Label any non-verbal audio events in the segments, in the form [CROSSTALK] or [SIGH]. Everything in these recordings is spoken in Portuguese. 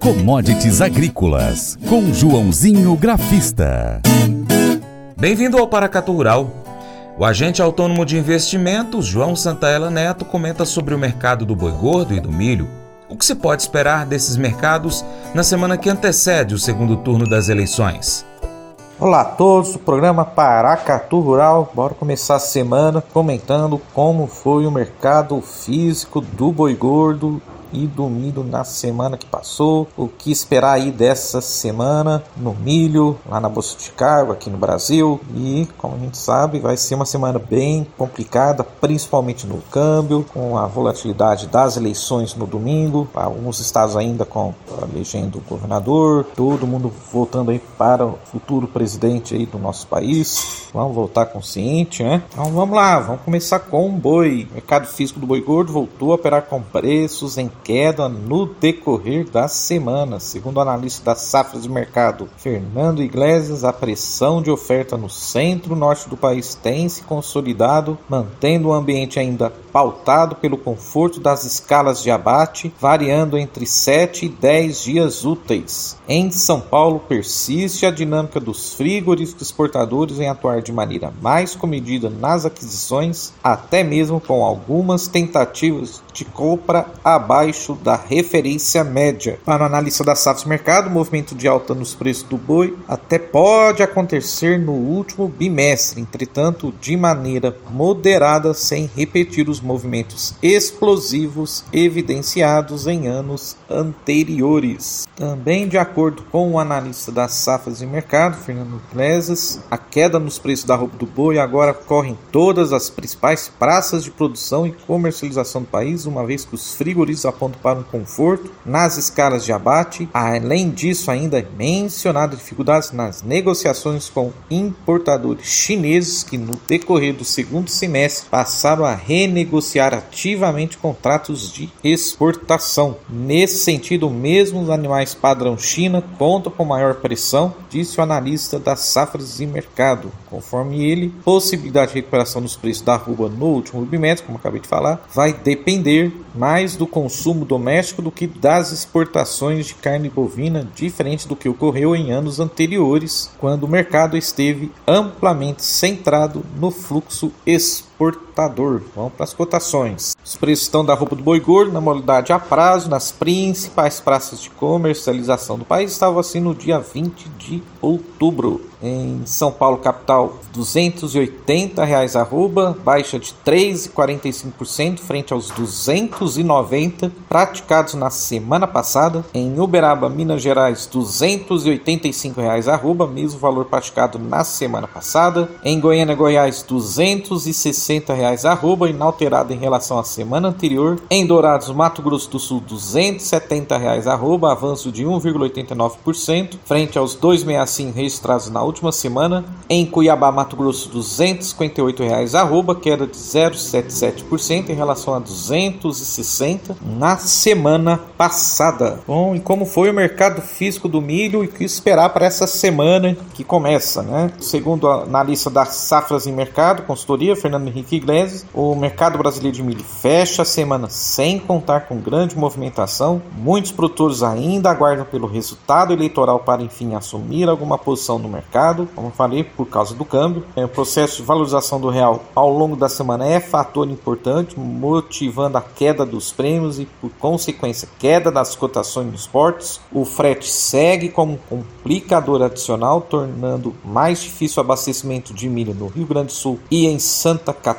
Commodities Agrícolas, com Joãozinho Grafista. Bem-vindo ao Paracatu Rural. O agente autônomo de investimentos, João Santaella Neto, comenta sobre o mercado do boi gordo e do milho. O que se pode esperar desses mercados na semana que antecede o segundo turno das eleições? Olá a todos, o programa Paracatu Rural. Bora começar a semana comentando como foi o mercado físico do boi gordo e do milho na semana que passou, o que esperar aí dessa semana no milho, lá na Bolsa de Chicago, aqui no Brasil. E, como a gente sabe, vai ser uma semana bem complicada, principalmente no câmbio, com a volatilidade das eleições no domingo, alguns estados ainda com elegendo o governador, todo mundo voltando aí para o futuro presidente aí do nosso país. Vamos voltar consciente, né? Então vamos lá, vamos começar com o boi. O mercado físico do boi gordo voltou a operar com preços em queda no decorrer da semana. Segundo o analista das safras de mercado Fernando Iglesias, a pressão de oferta no centro-norte do país tem se consolidado, mantendo o ambiente ainda pautado pelo conforto das escalas de abate, variando entre 7 e 10 dias úteis. Em São Paulo, persiste a dinâmica dos frigoríficos exportadores em atuar de maneira mais comedida nas aquisições, até mesmo com algumas tentativas de compra abaixo da referência média. Para o analista da SAFs Mercado, o movimento de alta nos preços do boi até pode acontecer no último bimestre, entretanto, de maneira moderada, sem repetir os movimentos explosivos evidenciados em anos anteriores. Também, de acordo com o analista das safras de mercado, Fernando Iglesias, a queda nos preços da roupa do boi agora ocorre em todas as principais praças de produção e comercialização do país, uma vez que os frigoríficos apontam para um conforto nas escalas de abate. Além disso, ainda é mencionado dificuldades nas negociações com importadores chineses que, no decorrer do segundo semestre, passaram a renegociar ativamente contratos de exportação. Nesse sentido, mesmo os animais padrão China contam com maior pressão, disse o analista das safras de mercado. Conforme ele, possibilidade de recuperação dos preços da arroba no último bimestre, como acabei de falar, vai depender mais do consumo doméstico do que das exportações de carne bovina, diferente do que ocorreu em anos anteriores, quando o mercado esteve amplamente centrado no fluxo exportador. Vamos para as cotações. Os preços estão da roupa do boi gordo na modalidade a prazo nas principais praças de comercialização do país estavam assim no dia 20 de outubro. Em São Paulo, capital, 280 reais arroba, baixa de 3,45% frente aos 290 praticados na semana passada. Em Uberaba, Minas Gerais, 285 reais arroba, mesmo valor praticado na semana passada. Em Goiânia, Goiás, R$ 260 reais arroba, inalterado em relação à semana anterior. Em Dourados, Mato Grosso do Sul, 270 reais arroba, avanço de 1,89% frente aos 265 registrados na última semana. Em Cuiabá, Mato Grosso, 258 reais arroba, queda de 0,77% em relação a 260 na semana passada. Bom, e como foi o mercado físico do milho e o que esperar para essa semana que começa, né? Segundo a analista das safras em mercado, consultoria Fernando Henrique Iglesias, o mercado brasileiro de milho fecha a semana sem contar com grande movimentação. Muitos produtores ainda aguardam pelo resultado eleitoral para enfim assumir alguma posição no mercado, como falei, por causa do câmbio. É, o processo de valorização do real ao longo da semana é fator importante, motivando a queda dos prêmios e, por consequência, queda das cotações nos portos. O frete segue como um complicador adicional, tornando mais difícil o abastecimento de milho no Rio Grande do Sul e em Santa Catarina.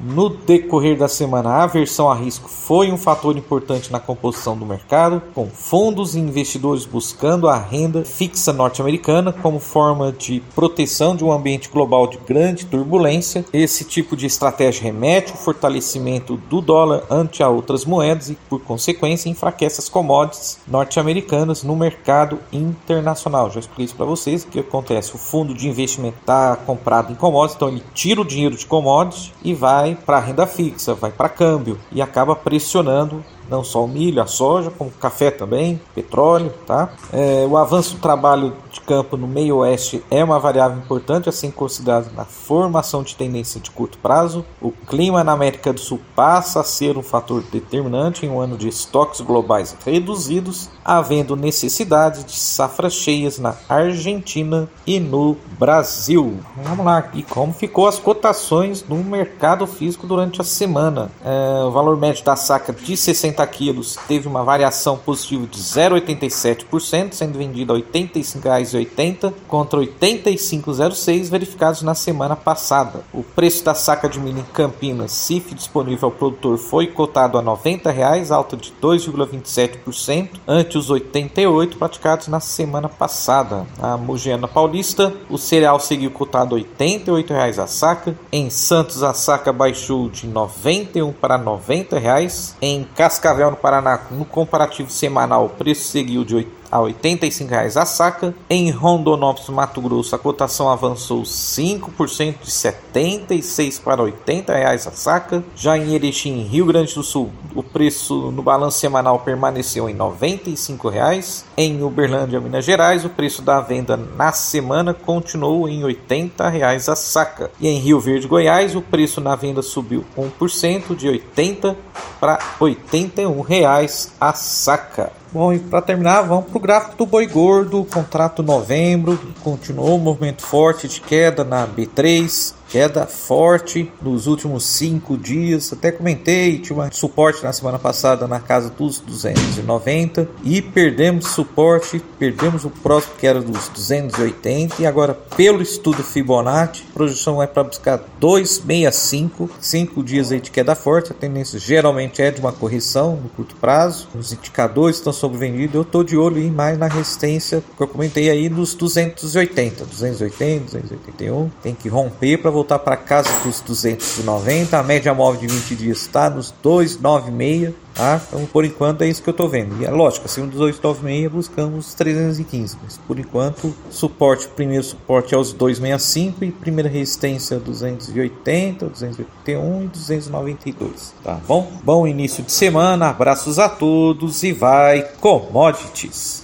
No decorrer da semana, a aversão a risco foi um fator importante na composição do mercado, com fundos e investidores buscando a renda fixa norte-americana como forma de proteção de um ambiente global de grande turbulência. Esse tipo de estratégia remete ao fortalecimento do dólar ante a outras moedas e, por consequência, enfraquece as commodities norte-americanas no mercado internacional. Já expliquei isso para vocês. O que acontece? O fundo de investimento está comprado em commodities, então ele tira o dinheiro de commodities e vai para renda fixa, vai para câmbio e acaba pressionando não só o milho, a soja, como café também, petróleo, tá? É, o avanço do trabalho de campo no meio oeste é uma variável importante a ser considerada na formação de tendência de curto prazo. O clima na América do Sul passa a ser um fator determinante em um ano de estoques globais reduzidos, havendo necessidade de safras cheias na Argentina e no Brasil. Vamos lá, e como ficou as cotações no mercado físico durante a semana? É, o valor médio da saca de 60 quilos teve uma variação positiva de 0,87%, sendo vendida a R$ 85,80 contra R$ 85,06 verificados na semana passada. O preço da saca de milho em Campinas, CIF disponível ao produtor, foi cotado a 90 reais, alta de 2,27%, ante os 88 praticados na semana passada. Na Mogiana Paulista, o cereal seguiu cotado a 88 reais a saca. Em Santos, a saca baixou de 91 para 90 reais. Em Cascavel, no Paraná, no comparativo semanal, o preço seguiu de 8 a R$ 85,00 a saca. Em Rondonópolis, Mato Grosso, a cotação avançou 5% de 76 para R$ 80,00 a saca. Já em Erechim, Rio Grande do Sul, o preço no balanço semanal permaneceu em R$ 95,00. Em Uberlândia, Minas Gerais, o preço da venda na semana continuou em R$ 80,00 a saca. E em Rio Verde, Goiás, o preço na venda subiu 1% de 80 para R$ 81,00 a saca. Bom, e para terminar, vamos para o gráfico do boi gordo, contrato novembro, continuou o movimento forte de queda na B3, queda forte nos últimos cinco dias. Até comentei, tinha um suporte na semana passada na casa dos 290 e perdemos suporte, perdemos o próximo que era dos 280 e agora pelo estudo Fibonacci, a projeção é para buscar 265, cinco dias aí de queda forte. A tendência geralmente é de uma correção no curto prazo. Os indicadores estão sobrevendidos. Eu estou de olho em mais na resistência que eu comentei aí nos 280, 280, 281. Tem que romper para voltar voltar para casa dos 290. A média móvel de 20 dias está nos 296. Tá? Então, por enquanto, é isso que eu estou vendo. E é lógico, acima dos 296 buscamos 315. Mas por enquanto, suporte, primeiro suporte é os 265 e primeira resistência 280, 281 e 292. Tá bom? Bom início de semana, abraços a todos e vai commodities!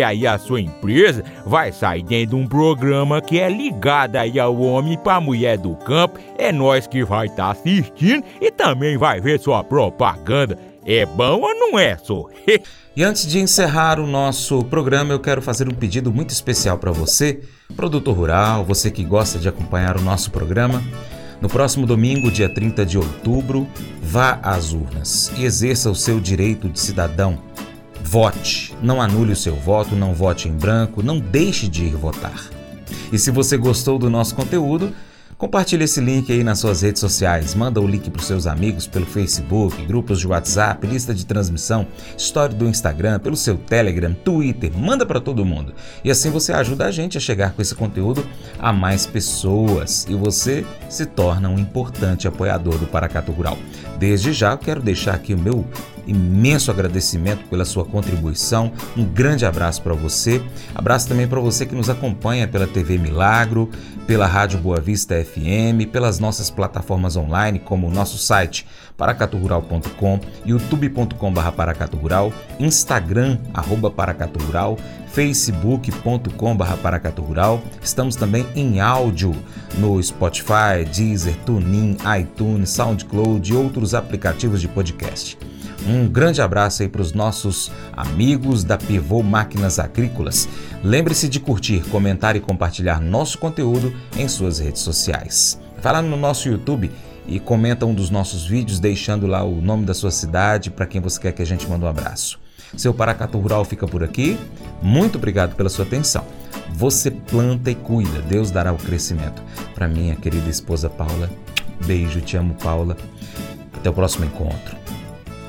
porque aí a sua empresa vai sair dentro de um programa que é ligado aí ao homem para mulher do campo. É nós que vai estar tá assistindo e também vai ver sua propaganda. É bom ou não é, só? [LAUGHS] e antes de encerrar o nosso programa, eu quero fazer um pedido muito especial para você, produtor rural, você que gosta de acompanhar o nosso programa. No próximo domingo, dia 30 de outubro, vá às urnas e exerça o seu direito de cidadão Vote, não anule o seu voto, não vote em branco, não deixe de ir votar. E se você gostou do nosso conteúdo, Compartilhe esse link aí nas suas redes sociais, manda o link para os seus amigos pelo Facebook, grupos de WhatsApp, lista de transmissão, história do Instagram, pelo seu Telegram, Twitter, manda para todo mundo. E assim você ajuda a gente a chegar com esse conteúdo a mais pessoas e você se torna um importante apoiador do Paracato Rural. Desde já, eu quero deixar aqui o meu imenso agradecimento pela sua contribuição. Um grande abraço para você. Abraço também para você que nos acompanha pela TV Milagro, pela Rádio Boa Vista FM, pelas nossas plataformas online, como o nosso site paracaturural.com, youtube.com.br instagram, arroba paracaturural, facebook.com.br paracaturural. Estamos também em áudio no Spotify, Deezer, TuneIn, iTunes, SoundCloud e outros aplicativos de podcast. Um grande abraço aí para os nossos amigos da Pivô Máquinas Agrícolas. Lembre-se de curtir, comentar e compartilhar nosso conteúdo em suas redes sociais. Vai lá no nosso YouTube e comenta um dos nossos vídeos deixando lá o nome da sua cidade para quem você quer que a gente mande um abraço. Seu Paracato Rural fica por aqui. Muito obrigado pela sua atenção. Você planta e cuida, Deus dará o crescimento. Para minha querida esposa Paula, beijo, te amo, Paula. Até o próximo encontro.